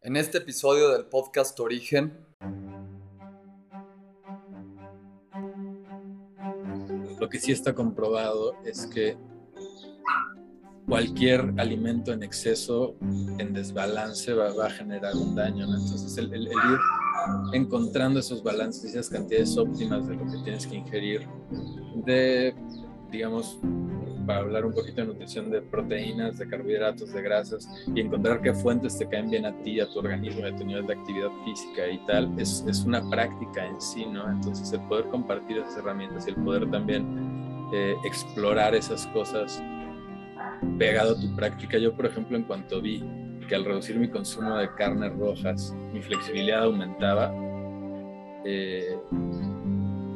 En este episodio del podcast Origen. Lo que sí está comprobado es que cualquier alimento en exceso, en desbalance, va, a generar un daño. Entonces, el, ir encontrando esos balances, esas cantidades óptimas de lo que tienes que ingerir, de, digamos, para hablar un poquito de nutrición de proteínas, de carbohidratos, de grasas y encontrar qué fuentes te caen bien a ti, a tu organismo, a tu nivel de actividad física y tal, es, es una práctica en sí, ¿no? Entonces el poder compartir esas herramientas y el poder también eh, explorar esas cosas pegado a tu práctica. Yo, por ejemplo, en cuanto vi que al reducir mi consumo de carnes rojas, mi flexibilidad aumentaba, eh,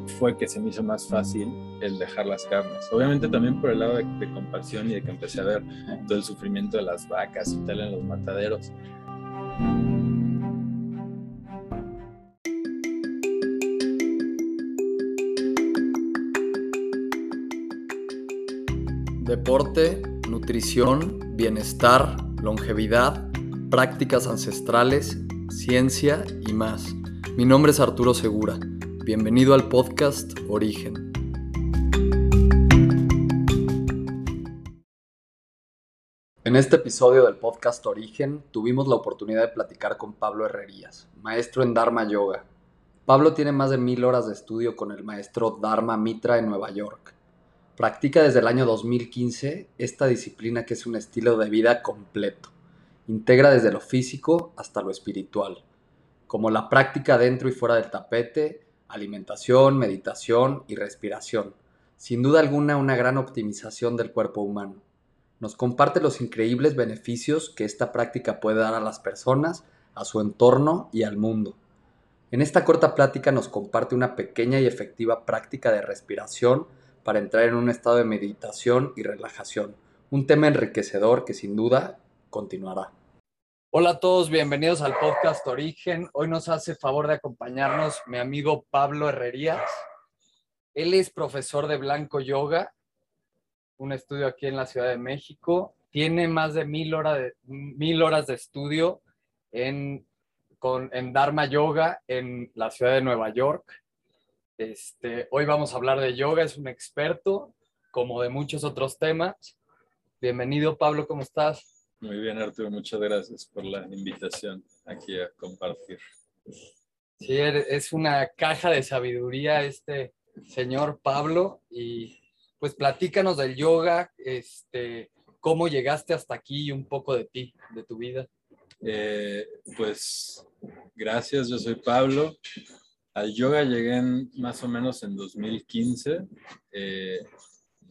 fue que se me hizo más fácil el dejar las carnes. Obviamente también por el lado de, compasión y de que empecé a ver todo el sufrimiento de las vacas y tal en los mataderos. Deporte, nutrición, bienestar, longevidad, prácticas ancestrales, ciencia y más. Mi nombre es Arturo Segura. Bienvenido al podcast Origen. En este episodio del podcast Origen tuvimos la oportunidad de platicar con Pablo Herrerías, maestro en Dharma Yoga. Pablo tiene más de mil horas de estudio con el maestro Dharma Mitra en Nueva York. Practica desde el año 2015 esta disciplina que es un estilo de vida completo. Integra desde lo físico hasta lo espiritual, como la práctica dentro y fuera del tapete, alimentación, meditación y respiración. Sin duda alguna una gran optimización del cuerpo humano. Nos comparte los increíbles beneficios que esta práctica puede dar a las personas, a su entorno y al mundo. En esta corta plática nos comparte una pequeña y efectiva práctica de respiración para entrar en un estado de meditación y relajación. Un tema enriquecedor que sin duda continuará. Hola a todos, bienvenidos al podcast Origen. Hoy nos hace favor de acompañarnos mi amigo Pablo Herrerías. Él es profesor de Blanco Yoga, un estudio aquí en la Ciudad de México. Tiene más de mil, de, mil horas de estudio en, con, en Dharma Yoga en la ciudad de Nueva York. Este, hoy vamos a hablar de yoga, es un experto, como de muchos otros temas. Bienvenido, Pablo, ¿cómo estás? Muy bien, Arturo, muchas gracias por la invitación aquí a compartir. Sí, es una caja de sabiduría este señor Pablo y pues platícanos del yoga, este, cómo llegaste hasta aquí y un poco de ti, de tu vida. Eh, pues gracias, yo soy Pablo. Al yoga llegué más o menos en 2015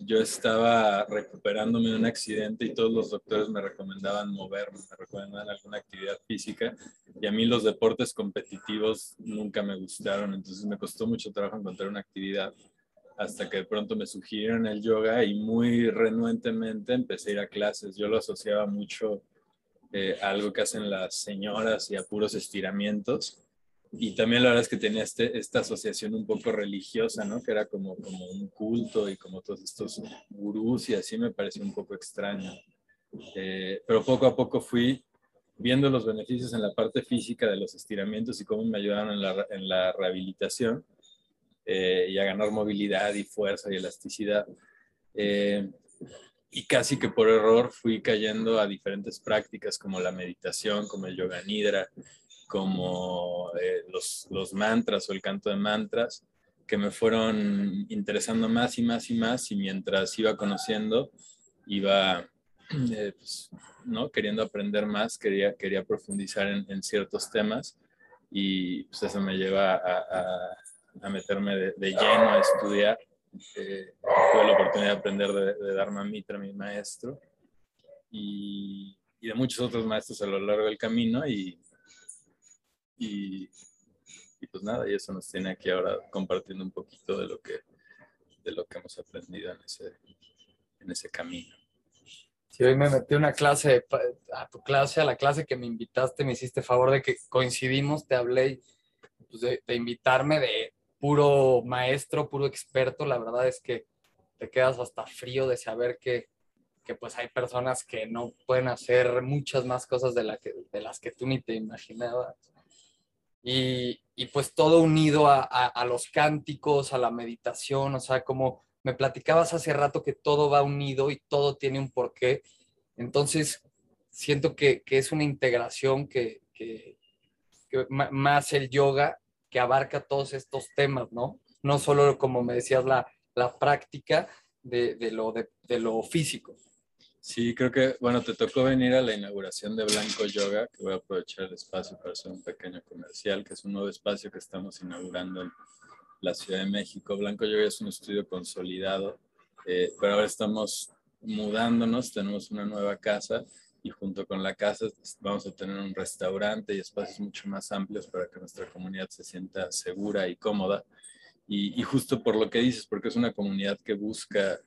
yo estaba recuperándome de un accidente y todos los doctores me recomendaban moverme, me recomendaban alguna actividad física y a mí los deportes competitivos nunca me gustaron, entonces me costó mucho trabajo encontrar una actividad hasta que de pronto me sugirieron el yoga y muy renuentemente empecé a ir a clases. Yo lo asociaba mucho eh, a algo que hacen las señoras y a puros estiramientos y también la verdad es que tenía este, esta asociación un poco religiosa, ¿no? Que era como, como un culto y como todos estos gurús y así me pareció un poco extraño. Eh, pero poco a poco fui viendo los beneficios en la parte física de los estiramientos y cómo me ayudaron en la, en la rehabilitación eh, y a ganar movilidad y fuerza y elasticidad. Eh, y casi que por error fui cayendo a diferentes prácticas como la meditación, como el yoga nidra, como eh, los, los, mantras o el canto de mantras, que me fueron interesando más y más y más y mientras iba conociendo, iba eh, pues, ¿no? queriendo aprender más, quería, quería profundizar en, ciertos temas y pues eso me lleva a, a, meterme de, lleno a estudiar. Eh, tuve la oportunidad de aprender de, de Dharma Mitra, mi maestro, y, y de muchos otros maestros a lo largo del camino y y, pues nada, y eso nos tiene aquí ahora compartiendo un poquito de lo que, de lo que hemos aprendido en ese, en ese camino. Sí, hoy me metí una clase, a tu clase, a la clase que me invitaste, me hiciste favor de que coincidimos, te hablé pues, de, de, invitarme de puro maestro, puro experto. La verdad es que te quedas hasta frío de saber que que pues hay personas que no pueden hacer muchas más cosas de, la que, de las que tú ni te imaginabas. Y, y pues todo unido a, a, los cánticos, a la meditación, o sea, como me platicabas hace rato que todo va unido y todo tiene un porqué. Entonces, siento que, que es una integración que, que, más el yoga que abarca todos estos temas, ¿no? No solo, como me decías, la, la práctica de, de lo, de lo físico. Sí, creo que, bueno, te tocó venir a la inauguración de Blanco Yoga, que voy a aprovechar el espacio para hacer un pequeño comercial, que es un nuevo espacio que estamos inaugurando en la Ciudad de México. Blanco Yoga es un estudio consolidado, eh, pero ahora estamos mudándonos, tenemos una nueva casa y junto con la casa vamos a tener un restaurante y espacios mucho más amplios para que nuestra comunidad se sienta segura y cómoda. Y, y justo por lo que dices, porque es una comunidad que busca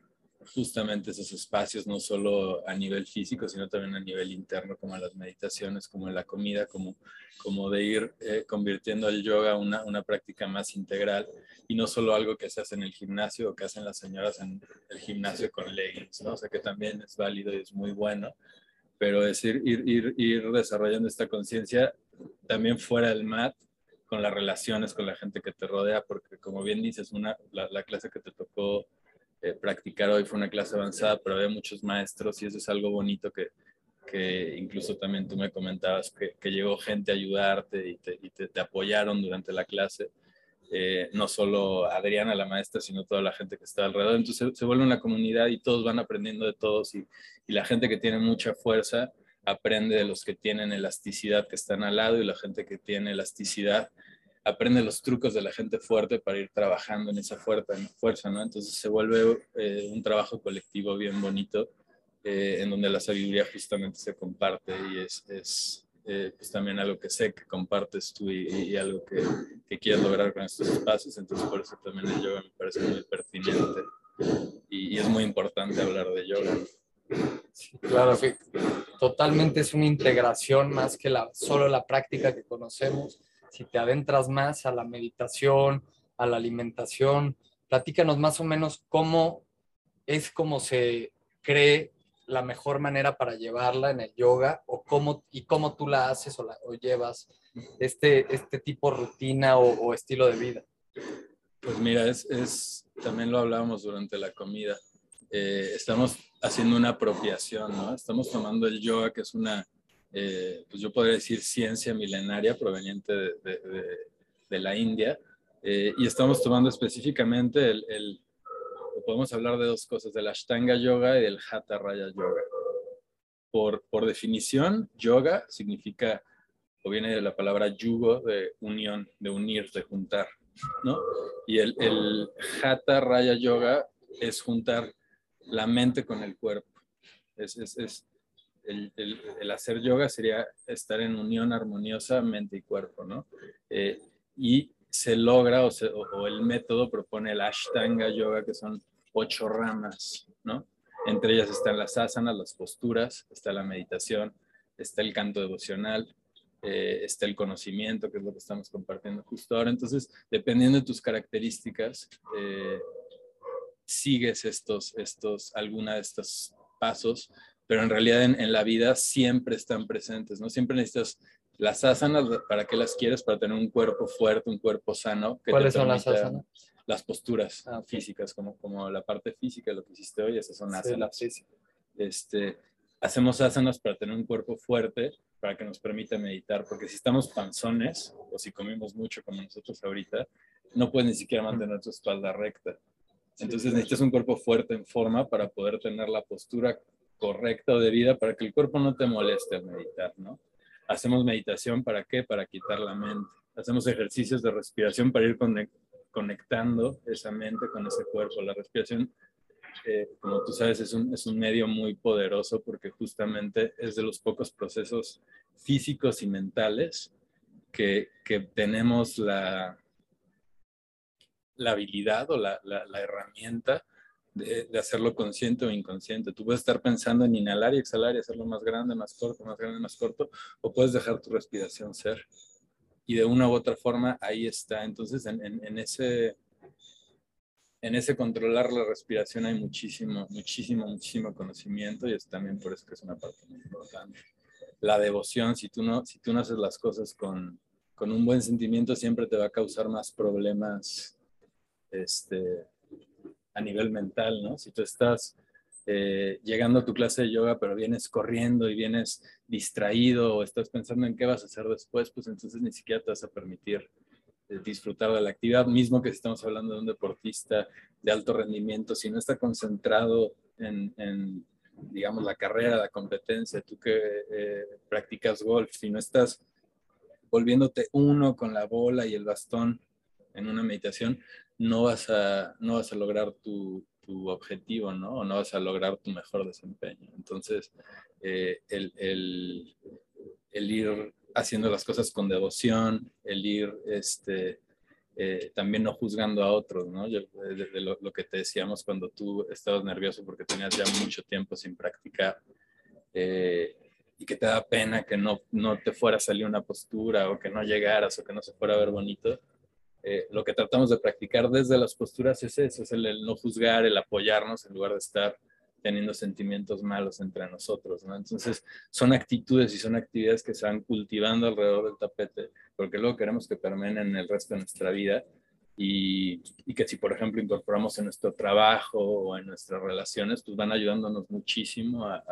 justamente esos espacios, no solo a nivel físico, sino también a nivel interno, como las meditaciones, como la comida, como, como de ir eh, convirtiendo el yoga una, una práctica más integral y no solo algo que se hace en el gimnasio o que hacen las señoras en el gimnasio con leggings, ¿no? O sea, que también es válido y es muy bueno, pero es ir, ir, ir, desarrollando esta conciencia también fuera del mat, con las relaciones con la gente que te rodea, porque como bien dices, una, la clase que te tocó eh, practicar hoy fue una clase avanzada, pero había muchos maestros y eso es algo bonito que, que incluso también tú me comentabas que, que llegó gente a ayudarte y te, y te, te apoyaron durante la clase. Eh, no solo Adriana, la maestra, sino toda la gente que está alrededor. Entonces se, se vuelve una comunidad y todos van aprendiendo de todos y, y, la gente que tiene mucha fuerza aprende de los que tienen elasticidad que están al lado y la gente que tiene elasticidad aprende los trucos de la gente fuerte para ir trabajando en esa fuerza, ¿no? Entonces se vuelve eh, un trabajo colectivo bien bonito, eh, en donde la sabiduría justamente se comparte y es, es eh, pues también algo que sé que compartes tú y, y algo que, que, quieres lograr con estos espacios, entonces por eso también el yoga me parece muy pertinente y, y es muy importante hablar de yoga. Sí, claro, totalmente es una integración más que la, solo la práctica que conocemos si te adentras más a la meditación, a la alimentación, platícanos más o menos cómo es como se cree la mejor manera para llevarla en el yoga o cómo y cómo tú la haces o, la, o llevas este, este tipo de rutina o, o, estilo de vida. Pues mira, es, es también lo hablábamos durante la comida. Eh, estamos haciendo una apropiación, ¿no? Estamos tomando el yoga, que es una eh, pues yo podría decir ciencia milenaria proveniente de, de, de, de la India, eh, y estamos tomando específicamente el, el, podemos hablar de dos cosas, del Ashtanga Yoga y del Hatha Raya Yoga. Por, por definición, yoga significa, o viene de la palabra yugo, de unión, de unir, de juntar, ¿no? Y el, el Hatha Raya Yoga es juntar la mente con el cuerpo. Es, es, es el, hacer yoga sería estar en unión armoniosa mente y cuerpo, ¿no? Eh, y se logra o, el método propone el Ashtanga Yoga, que son ocho ramas, ¿no? Entre ellas están las asanas, las posturas, está la meditación, está el canto devocional, eh, está el conocimiento, que es lo que estamos compartiendo justo ahora. Entonces, dependiendo de tus características, eh, sigues estos, estos, alguna de estos pasos pero en realidad en, en, la vida siempre están presentes, ¿no? Siempre necesitas las asanas, ¿para qué las quieres? Para tener un cuerpo fuerte, un cuerpo sano. Que ¿Cuáles son las asanas? Las posturas ah, físicas, como, como la parte física, lo que hiciste hoy, esas son asanas. Sí, este, hacemos asanas para tener un cuerpo fuerte, para que nos permita meditar, porque si estamos panzones, o si comemos mucho como nosotros ahorita, no puedes ni siquiera mantener tu espalda recta. Entonces necesitas un cuerpo fuerte en forma para poder tener la postura correcta o debida para que el cuerpo no te moleste al meditar, ¿no? Hacemos meditación para qué? Para quitar la mente. Hacemos ejercicios de respiración para ir conectando esa mente con ese cuerpo. La respiración, eh, como tú sabes, es un, es un medio muy poderoso porque justamente es de los pocos procesos físicos y mentales que, que tenemos la, la habilidad o la, la herramienta de, hacerlo consciente o inconsciente. Tú puedes estar pensando en inhalar y exhalar y hacerlo más grande, más corto, más grande, más corto, o puedes dejar tu respiración ser. Y de una u otra forma, ahí está. Entonces, en, en, en ese, en ese controlar la respiración hay muchísimo, muchísimo, muchísimo conocimiento y es también por eso que es una parte muy importante. La devoción, si tú no, si tú no haces las cosas con, con un buen sentimiento, siempre te va a causar más problemas este, a nivel mental, ¿no? Si tú estás eh, llegando a tu clase de yoga, pero vienes corriendo y vienes distraído o estás pensando en qué vas a hacer después, pues entonces ni siquiera te vas a permitir eh, disfrutar de la actividad, mismo que si estamos hablando de un deportista de alto rendimiento, si no está concentrado en, digamos, la carrera, la competencia, tú que eh, practicas golf, si no estás volviéndote uno con la bola y el bastón en una meditación, no vas a, no vas a lograr tu, tu objetivo, ¿no? O no vas a lograr tu mejor desempeño. Entonces, eh, el, el, el, ir haciendo las cosas con devoción, el ir este, eh, también no juzgando a otros, ¿no? Yo, de, lo, que te decíamos cuando tú estabas nervioso porque tenías ya mucho tiempo sin practicar eh, y que te da pena que no, no te fuera a salir una postura o que no llegaras o que no se fuera a ver bonito eh, lo que tratamos de practicar desde las posturas es eso, es el, no juzgar, el apoyarnos en lugar de estar teniendo sentimientos malos entre nosotros, ¿no? Entonces, son actitudes y son actividades que se van cultivando alrededor del tapete, porque luego queremos que permeen en el resto de nuestra vida y, y, que si, por ejemplo, incorporamos en nuestro trabajo o en nuestras relaciones, pues van ayudándonos muchísimo a,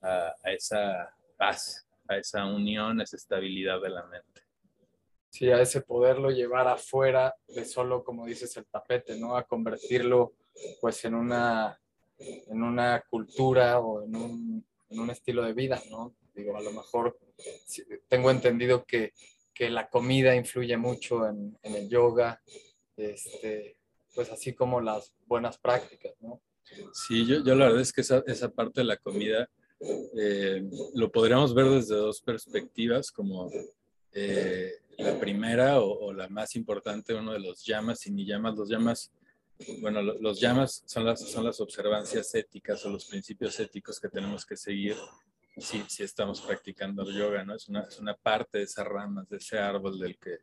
a, a esa paz, a esa unión, a esa estabilidad de la mente. Sí, a ese poderlo llevar afuera de solo, como dices, el tapete, ¿no? A convertirlo pues en una, en una cultura o en un, en un estilo de vida, ¿no? Digo, a lo mejor tengo entendido que, que la comida influye mucho en, en, el yoga, este, pues así como las buenas prácticas, ¿no? Sí, yo, yo la verdad es que esa, esa parte de la comida eh, lo podríamos ver desde dos perspectivas, como eh, la primera o, la más importante, uno de los llamas, y ni llamas, los llamas, bueno, los llamas son las, son las observancias éticas o los principios éticos que tenemos que seguir si, si estamos practicando el yoga, ¿no? Es una, es una parte de esas ramas, de ese árbol del que,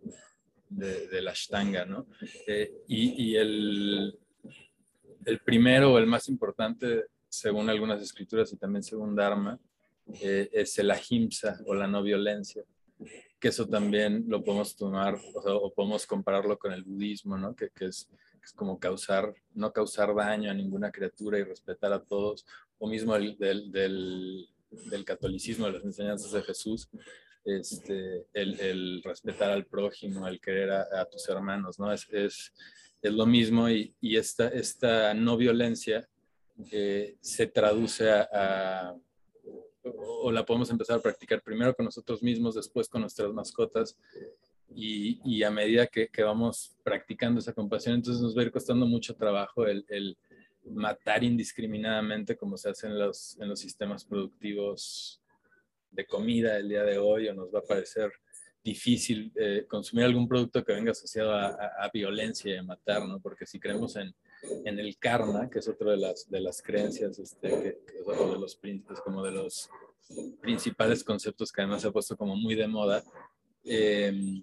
de, la ashtanga, ¿no? Eh, y, y el, el primero o el más importante, según algunas escrituras y también según Dharma, eh, es el ahimsa o la no violencia que eso también lo podemos tomar o, podemos compararlo con el budismo, ¿no? Que, que, es, es, como causar, no causar daño a ninguna criatura y respetar a todos, o mismo el, del, del, del, catolicismo, de las enseñanzas de Jesús, este, el, el respetar al prójimo, el querer a, a tus hermanos, ¿no? Es, es, es lo mismo y, y, esta, esta no violencia eh, se traduce a, a o la podemos empezar a practicar primero con nosotros mismos, después con nuestras mascotas. Y, y a medida que, que, vamos practicando esa compasión, entonces nos va a ir costando mucho trabajo el, el matar indiscriminadamente como se hace en los, en los sistemas productivos de comida el día de hoy, o nos va a parecer difícil eh, consumir algún producto que venga asociado a, violencia y a matar, ¿no? Porque si creemos en, en el karma, que es otra de las, de las creencias, este, que, que, o de los principios, como de los principales conceptos que además se ha puesto como muy de moda, eh,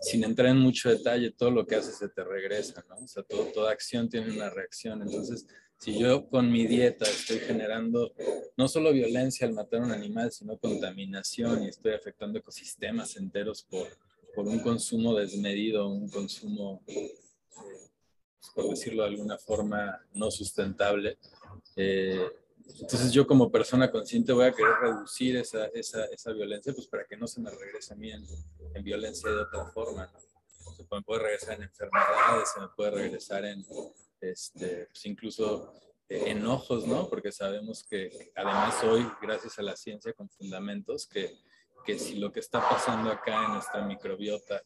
sin entrar en mucho detalle, todo lo que haces se te regresa, ¿no? O sea, todo, toda acción tiene una reacción. Entonces, si yo con mi dieta estoy generando no solo violencia al matar a un animal, sino contaminación y estoy afectando ecosistemas enteros por, por un consumo desmedido, un consumo por decirlo de alguna forma, no sustentable. Eh, entonces yo como persona consciente voy a querer reducir esa, esa, esa violencia, pues para que no se me regrese a mí en, en violencia de otra forma. ¿no? Se me puede regresar en enfermedades, se me puede regresar en, este, pues incluso eh, enojos, ¿no? Porque sabemos que además hoy, gracias a la ciencia con fundamentos, que, que si lo que está pasando acá en nuestra microbiota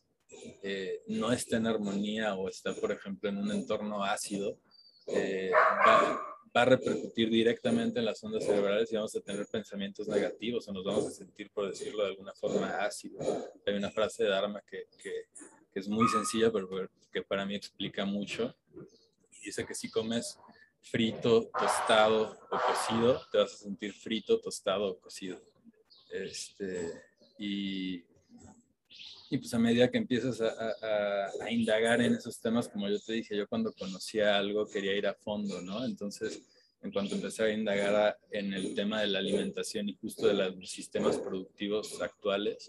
eh, no está en armonía o está, por ejemplo, en un entorno ácido, eh, va, a repercutir directamente en las ondas cerebrales y vamos a tener pensamientos negativos o nos vamos a sentir, por decirlo de alguna forma, ácido. Hay una frase de Dharma que, que, es muy sencilla, pero que para mí explica mucho. Dice que si comes frito, tostado o cocido, te vas a sentir frito, tostado o cocido. Este, y y pues a medida que empiezas a, a, indagar en esos temas, como yo te dije, yo cuando conocía algo quería ir a fondo, ¿no? Entonces, en cuanto empecé a indagar en el tema de la alimentación y justo de los sistemas productivos actuales,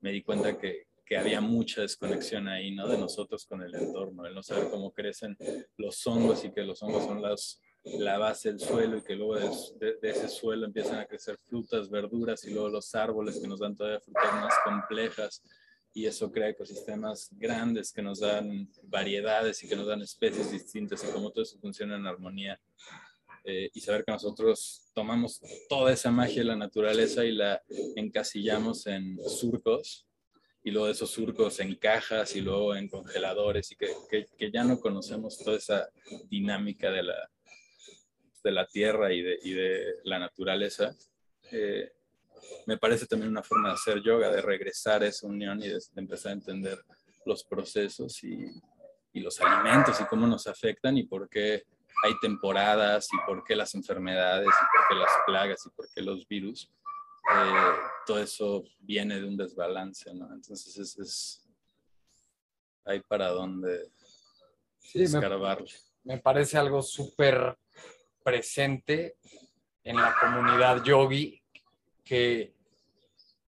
me di cuenta que, que había mucha desconexión ahí, ¿no? De nosotros con el entorno, el no saber cómo crecen los hongos y que los hongos son las, la base del suelo y que luego de, ese suelo empiezan a crecer frutas, verduras y luego los árboles que nos dan todavía frutas más complejas y eso crea ecosistemas grandes que nos dan variedades y que nos dan especies distintas y cómo todo eso funciona en armonía. Eh, y saber que nosotros tomamos toda esa magia de la naturaleza y la encasillamos en surcos y luego de esos surcos en cajas y luego en congeladores y que, que, ya no conocemos toda esa dinámica de la, de la tierra y de, y de la naturaleza. Eh, me parece también una forma de hacer yoga, de regresar a esa unión y de, empezar a entender los procesos y, y, los alimentos y cómo nos afectan y por qué hay temporadas y por qué las enfermedades y por qué las plagas y por qué los virus. Eh, todo eso viene de un desbalance, ¿no? Entonces es, es hay para dónde sí, escarbarle. Me, me parece algo súper presente en la comunidad yogi que,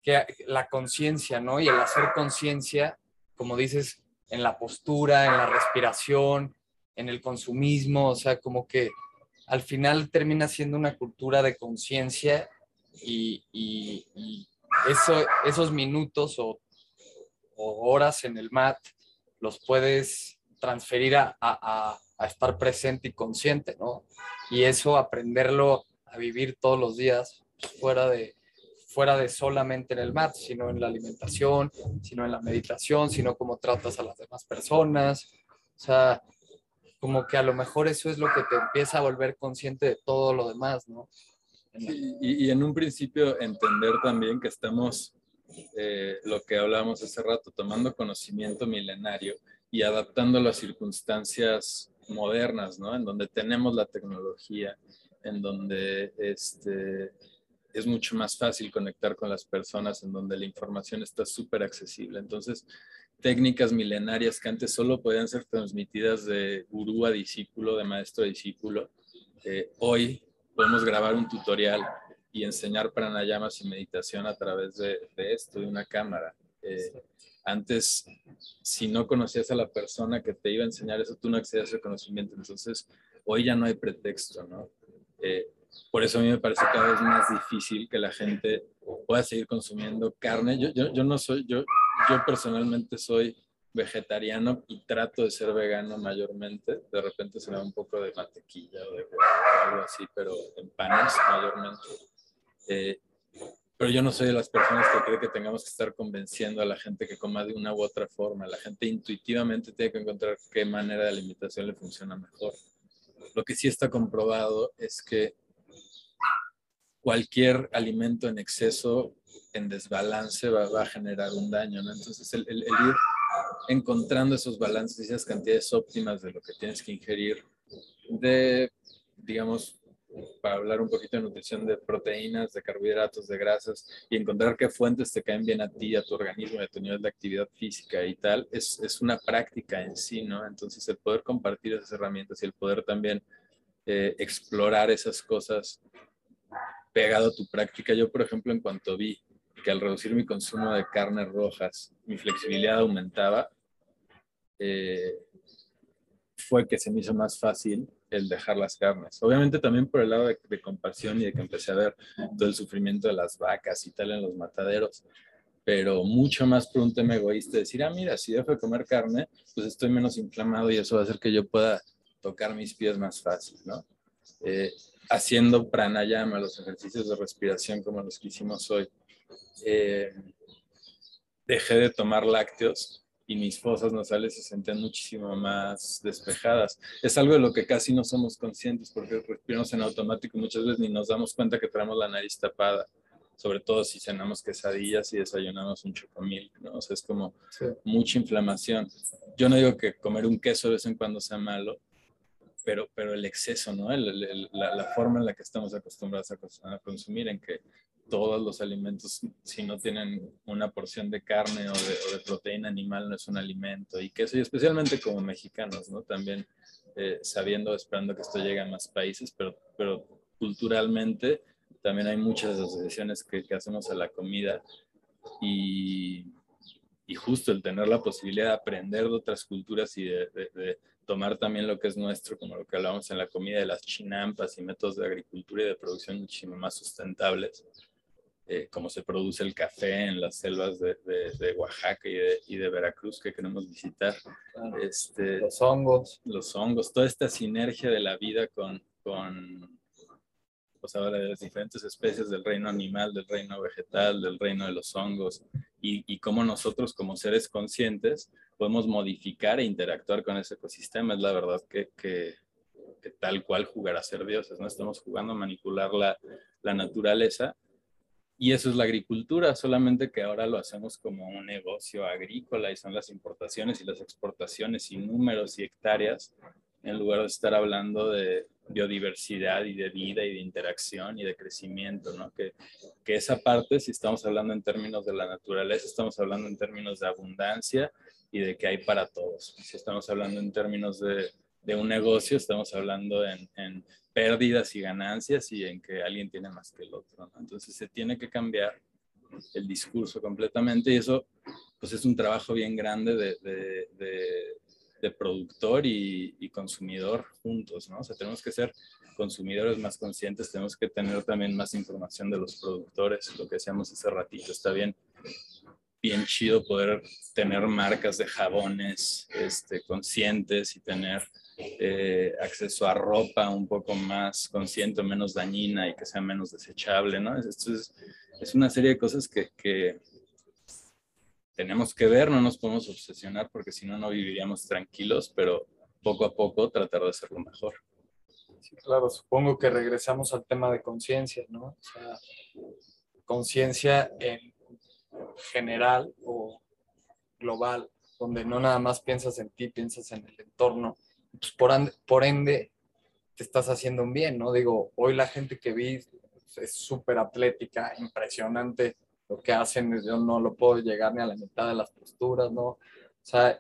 que la conciencia, ¿no? Y el hacer conciencia, como dices, en la postura, en la respiración, en el consumismo, o sea, como que al final termina siendo una cultura de conciencia y, y, eso, esos minutos o, o, horas en el mat los puedes transferir a, a, a, estar presente y consciente, ¿no? Y eso aprenderlo a vivir todos los días fuera de, fuera de solamente en el mat, sino en la alimentación, sino en la meditación, sino cómo tratas a las demás personas. O sea, como que a lo mejor eso es lo que te empieza a volver consciente de todo lo demás, ¿no? y, y, en un principio entender también que estamos, eh, lo que hablábamos hace rato, tomando conocimiento milenario y adaptando las circunstancias modernas, ¿no? En donde tenemos la tecnología, en donde este, es mucho más fácil conectar con las personas en donde la información está súper accesible. Entonces, técnicas milenarias que antes solo podían ser transmitidas de gurú a discípulo, de maestro a discípulo, eh, hoy podemos grabar un tutorial y enseñar pranayamas y meditación a través de, esto, de una cámara. Eh, antes, si no conocías a la persona que te iba a enseñar eso, tú no accedías al conocimiento. Entonces, hoy ya no hay pretexto, ¿no? Eh, por eso a mí me parece cada vez más difícil que la gente pueda seguir consumiendo carne. Yo, yo, yo no soy, yo, yo personalmente soy vegetariano y trato de ser vegano mayormente. De repente se me da un poco de mantequilla o de algo así, pero en panes mayormente. Eh, pero yo no soy de las personas que creen que tengamos que estar convenciendo a la gente que coma de una u otra forma. La gente intuitivamente tiene que encontrar qué manera de alimentación le funciona mejor. Lo que sí está comprobado es que cualquier alimento en exceso, en desbalance, va, a generar un daño, ¿no? Entonces, el, ir encontrando esos balances y esas cantidades óptimas de lo que tienes que ingerir, de, digamos, para hablar un poquito de nutrición de proteínas, de carbohidratos, de grasas, y encontrar qué fuentes te caen bien a ti, a tu organismo, a tu nivel de actividad física y tal, es, es una práctica en sí, ¿no? Entonces, el poder compartir esas herramientas y el poder también eh, explorar esas cosas pegado a tu práctica. Yo, por ejemplo, en cuanto vi que al reducir mi consumo de carnes rojas, mi flexibilidad aumentaba, eh, fue que se me hizo más fácil el dejar las carnes. Obviamente también por el lado de, de, compasión y de que empecé a ver todo el sufrimiento de las vacas y tal en los mataderos, pero mucho más por un tema egoísta, decir, ah, mira, si dejo de comer carne, pues estoy menos inflamado y eso va a hacer que yo pueda tocar mis pies más fácil, ¿no? Eh, haciendo pranayama, los ejercicios de respiración como los que hicimos hoy, eh, dejé de tomar lácteos y mis fosas nasales se sentían muchísimo más despejadas. Es algo de lo que casi no somos conscientes porque respiramos en automático muchas veces ni nos damos cuenta que tenemos la nariz tapada, sobre todo si cenamos quesadillas y desayunamos un chocomil, ¿no? O sea, es como mucha inflamación. Yo no digo que comer un queso de vez en cuando sea malo, pero, pero el exceso, ¿no? la, la, forma en la que estamos acostumbrados a, consumir, en que todos los alimentos, si no tienen una porción de carne o de, proteína animal, no es un alimento. Y que eso, y especialmente como mexicanos, ¿no? También eh, sabiendo, esperando que esto llegue a más países, pero, pero culturalmente también hay muchas asociaciones que, que hacemos a la comida y, y, justo el tener la posibilidad de aprender de otras culturas y de, de, tomar también lo que es nuestro, como lo que hablábamos en la comida de las chinampas y métodos de agricultura y de producción muchísimo más sustentables, eh, como se produce el café en las selvas de, de Oaxaca y, y de, Veracruz que queremos visitar. Este, los hongos. Los hongos, toda esta sinergia de la vida con, con pues ahora de las diferentes especies del reino animal, del reino vegetal, del reino de los hongos, y, y cómo nosotros como seres conscientes podemos modificar e interactuar con ese ecosistema. Es la verdad que, que, que tal cual jugar a ser dioses, ¿no? Estamos jugando a manipular la, la naturaleza y eso es la agricultura, solamente que ahora lo hacemos como un negocio agrícola y son las importaciones y las exportaciones y números y hectáreas, en lugar de estar hablando de biodiversidad y de vida y de interacción y de crecimiento, ¿no? Que, que esa parte, si estamos hablando en términos de la naturaleza, estamos hablando en términos de abundancia y de que hay para todos. Si estamos hablando en términos de, de un negocio, estamos hablando en, en pérdidas y ganancias y en que alguien tiene más que el otro. Entonces se tiene que cambiar el discurso completamente y eso pues es un trabajo bien grande de, de, de, productor y, y, consumidor juntos, ¿no? O sea, tenemos que ser consumidores más conscientes, tenemos que tener también más información de los productores, lo que decíamos hace ratito, está bien bien chido poder tener marcas de jabones este, conscientes y tener eh, acceso a ropa un poco más consciente, menos dañina y que sea menos desechable, ¿no? Esto es, es una serie de cosas que, que, tenemos que ver, no nos podemos obsesionar porque si no, no viviríamos tranquilos, pero poco a poco tratar de hacerlo mejor. Sí, claro, supongo que regresamos al tema de conciencia, ¿no? O sea, conciencia en general o global, donde no nada más piensas en ti, piensas en el entorno pues por, por ende te estás haciendo un bien, ¿no? Digo, hoy la gente que vi es súper atlética, impresionante lo que hacen, yo no lo puedo llegar ni a la mitad de las posturas, ¿no? O sea,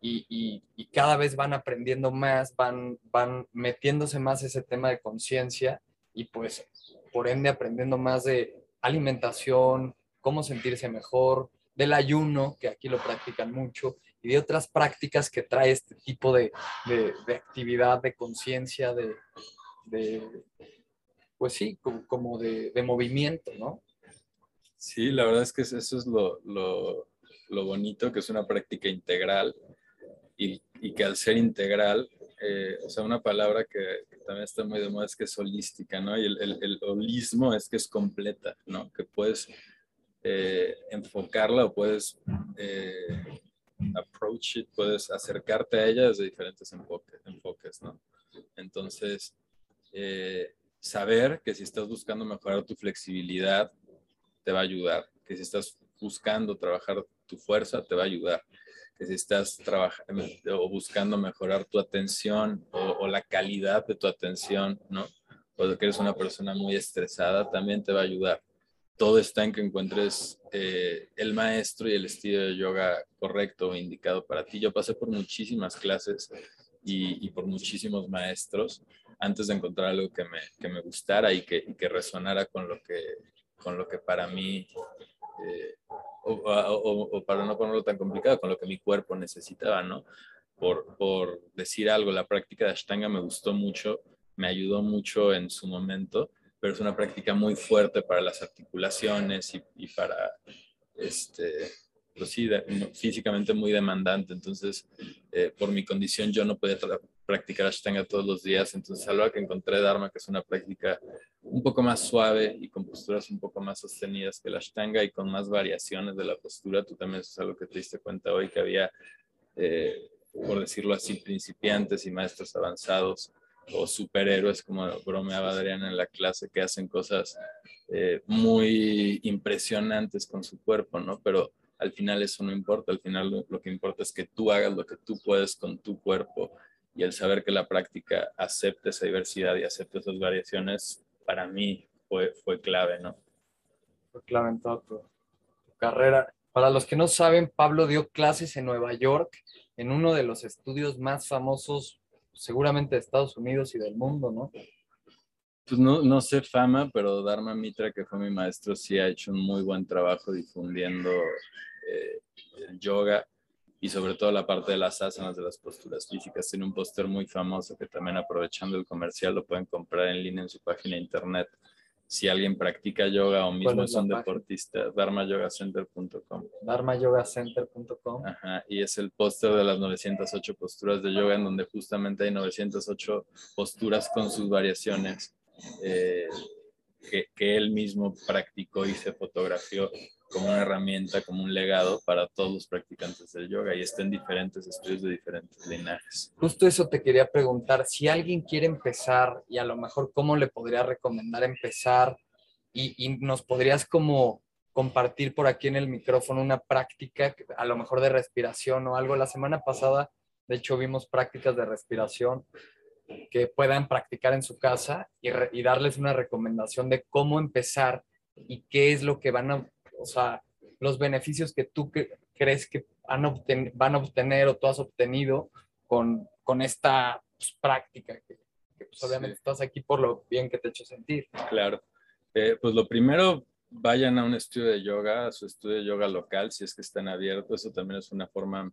y, y, y cada vez van aprendiendo más, van, van metiéndose más ese tema de conciencia y pues por ende aprendiendo más de alimentación, cómo sentirse mejor, del ayuno, que aquí lo practican mucho, y de otras prácticas que trae este tipo de, de, actividad, de conciencia, de, de, pues sí, como, de, de, movimiento, ¿no? Sí, la verdad es que eso es lo, lo, lo bonito, que es una práctica integral y, y que al ser integral, eh, o sea, una palabra que, también está muy de moda es que es holística, ¿no? Y el, el, el holismo es que es completa, ¿no? Que puedes eh, enfocarla o puedes eh, approach it, puedes acercarte a ella desde diferentes enfoques. Entonces, eh, saber que si estás buscando mejorar tu flexibilidad, te va a ayudar. Que si estás buscando trabajar tu fuerza, te va a ayudar. Que si estás trabajando o buscando mejorar tu atención o, o, la calidad de tu atención, ¿no? O que eres una persona muy estresada, también te va a ayudar todo está en que encuentres eh, el maestro y el estilo de yoga correcto o indicado para ti. Yo pasé por muchísimas clases y, por muchísimos maestros antes de encontrar algo que me, que me gustara y que, que, resonara con lo que, con lo que para mí, eh, o, o, para no ponerlo tan complicado, con lo que mi cuerpo necesitaba, ¿no? Por, por decir algo, la práctica de Ashtanga me gustó mucho, me ayudó mucho en su momento pero es una práctica muy fuerte para las articulaciones y, y para, este, pues sí, físicamente muy demandante. Entonces, eh, por mi condición, yo no podía practicar Ashtanga todos los días. Entonces, algo que encontré Dharma, que es una práctica un poco más suave y con posturas un poco más sostenidas que la Ashtanga y con más variaciones de la postura. Tú también es algo que te diste cuenta hoy, que había, eh, por decirlo así, principiantes y maestros avanzados o superhéroes, como bromeaba Adriana en la clase, que hacen cosas eh, muy impresionantes con su cuerpo, ¿no? Pero al final eso no importa, al final lo, lo, que importa es que tú hagas lo que tú puedes con tu cuerpo y el saber que la práctica acepte esa diversidad y acepte esas variaciones, para mí fue, fue clave, ¿no? fue clave en toda tu, tu carrera. Para los que no saben, Pablo dio clases en Nueva York, en uno de los estudios más famosos, seguramente de Estados Unidos y del mundo, ¿no? Pues no, no sé fama, pero Dharma Mitra, que fue mi maestro, sí ha hecho un muy buen trabajo difundiendo eh, el yoga y sobre todo la parte de las asanas, de las posturas físicas. Tiene un póster muy famoso que también aprovechando el comercial lo pueden comprar en línea en su página de internet. Si alguien practica yoga o mismo es es la un página? deportista, dharmayogacenter.com. dharmayogacenter.com. Ajá, y es el póster de las 908 posturas de yoga en donde justamente hay 908 posturas con sus variaciones eh, que, que él mismo practicó y se fotografió como una herramienta, como un legado para todos los practicantes del yoga y está en diferentes estudios de diferentes linajes. Justo eso te quería preguntar, si alguien quiere empezar y a lo mejor cómo le podría recomendar empezar y, y nos podrías como compartir por aquí en el micrófono una práctica, a lo mejor de respiración o algo. La semana pasada, de hecho, vimos prácticas de respiración que puedan practicar en su casa y, y darles una recomendación de cómo empezar y qué es lo que van a, o sea, los beneficios que tú cre- crees que han van a obtener o tú has obtenido con, con esta pues, práctica, que, que, pues, obviamente Sí. estás aquí por lo bien que te ha hecho sentir. Claro. Eh, pues lo primero, vayan a un estudio de yoga, a su estudio de yoga local, si es que están abiertos. Eso también es una forma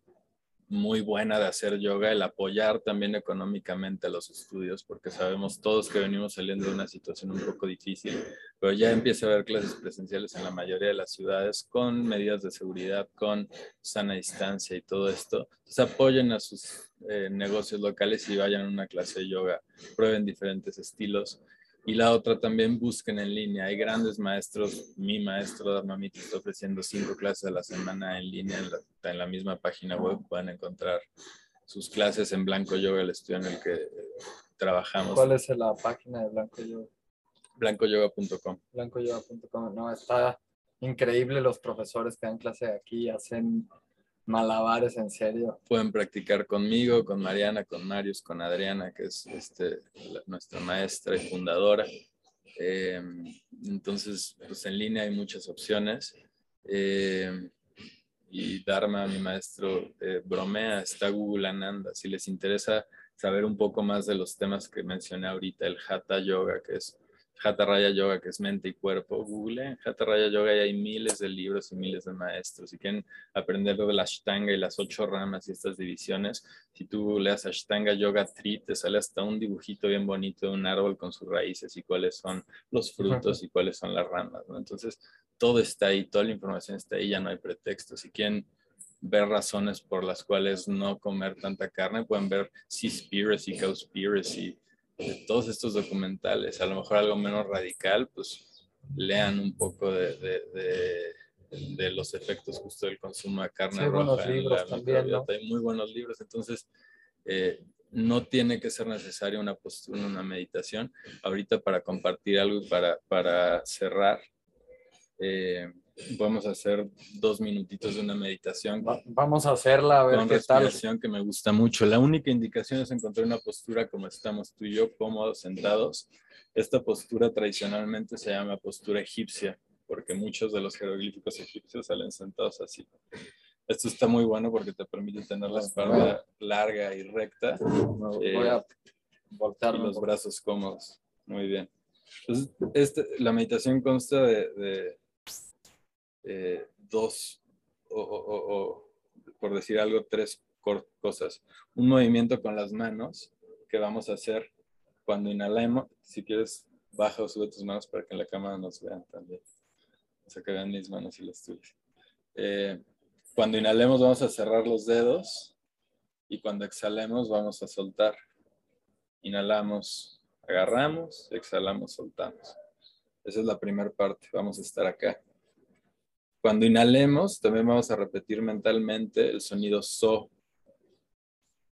muy buena de hacer yoga, el apoyar también económicamente a los estudios, porque sabemos todos que venimos saliendo de una situación un poco difícil, pero ya empieza a haber clases presenciales en la mayoría de las ciudades con medidas de seguridad, con sana distancia y todo esto. Entonces apoyen a sus eh, negocios locales y vayan a una clase de yoga, prueben diferentes estilos. Y la otra también busquen en línea. Hay grandes maestros. Mi maestro Dharmamita está ofreciendo cinco clases a la semana en línea en la, en la misma página web. Pueden encontrar sus clases en Blanco Yoga, el estudio en el que eh, trabajamos. ¿Cuál es la página de Blanco Yoga? Blancoyoga.com. blancoyoga.com. No, está increíble los profesores que dan clase aquí, hacen malabares en serio. Pueden practicar conmigo, con Mariana, con Marius, con Adriana, que es este, la- nuestra maestra y fundadora. Eh, entonces, pues en línea hay muchas opciones. Eh, y Dharma, mi maestro, eh, bromea, está Google Ananda. Si les interesa saber un poco más de los temas que mencioné ahorita, el Hatha Yoga, que es Hatha Raya Yoga, que es mente y cuerpo, Google Hatha Raya Yoga y hay miles de libros y miles de maestros. Si quieren aprender de la Ashtanga y las ocho ramas y estas divisiones, si tú leas Ashtanga Yoga Tree, te sale hasta un dibujito bien bonito de un árbol con sus raíces y cuáles son los frutos y cuáles son las ramas. ¿no? Entonces, todo está ahí, toda la información está ahí, ya no hay pretexto. Si quieren ver razones por las cuales no comer tanta carne, pueden ver Seaspiracy, Cowspiracy, eh, todos estos documentales, a lo mejor algo menos radical, pues lean un poco de, de- de- de los efectos justo del consumo de carne Sí, roja en libros la también, ¿no? Hay muy buenos libros, entonces eh, no tiene que ser necesaria una postura, una meditación. Ahorita para compartir algo y para, para cerrar, eh, podemos hacer dos minutitos de una meditación Va- vamos a hacerla a ver con qué tal. respiración que me gusta mucho. La única indicación es encontrar una postura como estamos tú y yo, cómodos, sentados. Esta postura tradicionalmente se llama postura egipcia, porque muchos de los jeroglíficos egipcios salen sentados así. Esto está muy bueno porque te permite tener la espalda larga y recta eh, Voy a un los brazos cómodos. Muy bien. Entonces, este, la meditación consta de, de, eh, dos, o, por decir algo, tres cosas. Un movimiento con las manos que vamos a hacer cuando inhalemos. Si quieres, baja o sube tus manos para que en la cámara nos vean también. O sea, que vean mis manos y las tuyas. Eh, cuando inhalemos vamos a cerrar los dedos y cuando exhalemos vamos a soltar. Inhalamos, agarramos, exhalamos, soltamos. Esa es la primera parte. Vamos a estar acá. Cuando inhalemos, también vamos a repetir mentalmente el sonido so.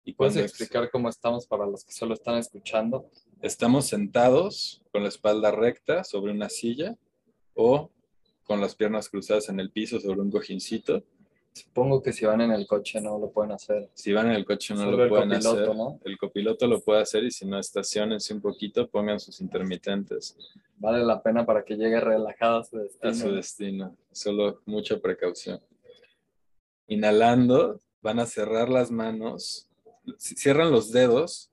Y ¿Puedes explicar cómo estamos para los que solo están escuchando? estamos sentados con la espalda recta sobre una silla o con las piernas cruzadas en el piso sobre un cojincito Supongo que si van en el coche no lo pueden hacer. Si van en el coche no Solo lo el pueden copiloto, hacer. ¿no? El copiloto lo puede hacer y si no, estacionense un poquito, pongan sus intermitentes Vale la pena para que llegue relajado a su destino. a su destino. Solo mucha precaución. Inhalando, van a cerrar las manos, ci- cierran los dedos,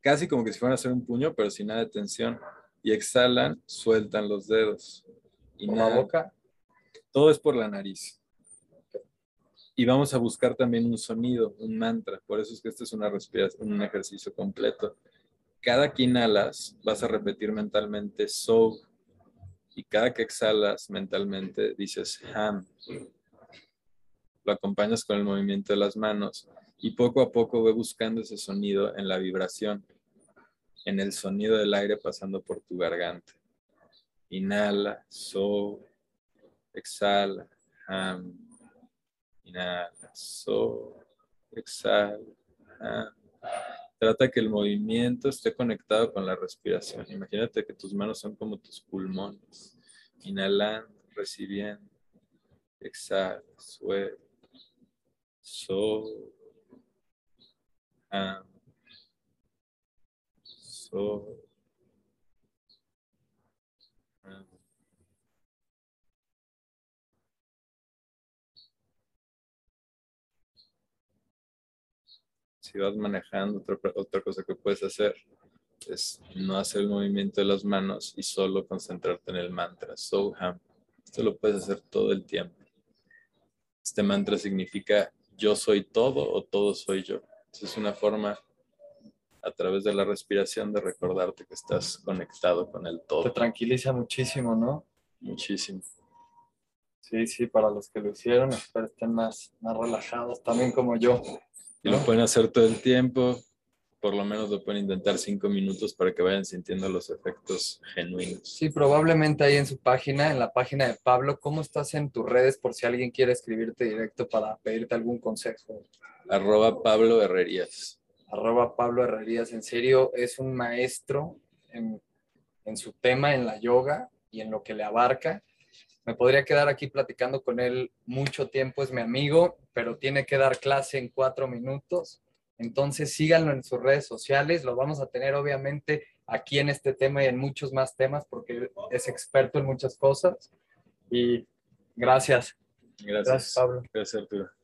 casi como que si fueran a hacer un puño, pero sin nada de tensión. Y exhalan, sueltan los dedos. Por la boca. Todo es por la nariz. Y vamos a buscar también un sonido, un mantra. Por eso es que este es una respiración, un ejercicio completo. Cada que inhalas, vas a repetir mentalmente so. Y cada que exhalas mentalmente, dices ham. Lo acompañas con el movimiento de las manos. Y poco a poco ve buscando ese sonido en la vibración, en el sonido del aire pasando por tu garganta. Inhala, so. Exhala, ham. Inhala, so. Exhala. Trata que el movimiento esté conectado con la respiración. Imagínate que tus manos son como tus pulmones. Inhalando, recibiendo. Exhala, suelta. So. Ham. So. Ham. Si vas manejando, otra, otra cosa que puedes hacer es no hacer el movimiento de las manos y solo concentrarte en el mantra, Soham. Esto lo puedes hacer todo el tiempo. Este mantra significa yo soy todo o todo soy yo. Es una forma a través de la respiración de recordarte que estás conectado con el Te todo. tranquiliza muchísimo, ¿no? Muchísimo. Sí, sí, para los que lo hicieron, espero estén más, más relajados, también como yo. Y lo pueden hacer todo el tiempo. Por lo menos lo pueden intentar cinco minutos para que vayan sintiendo los efectos genuinos. Sí, probablemente ahí en su página, en la página de Pablo, ¿cómo estás en tus redes por si alguien quiere escribirte directo para pedirte algún consejo? Arroba Pablo Herrerías. Arroba Pablo Herrerías, en serio, es un maestro en, en su tema, en la yoga y en lo que le abarca. Me podría quedar aquí platicando con él mucho tiempo, es mi amigo, pero tiene que dar clase en cuatro minutos. Entonces síganlo en sus redes sociales, lo vamos a tener obviamente aquí en este tema y en muchos más temas porque es experto en muchas cosas. Y gracias. Gracias. Gracias, Pablo. Gracias, Arturo.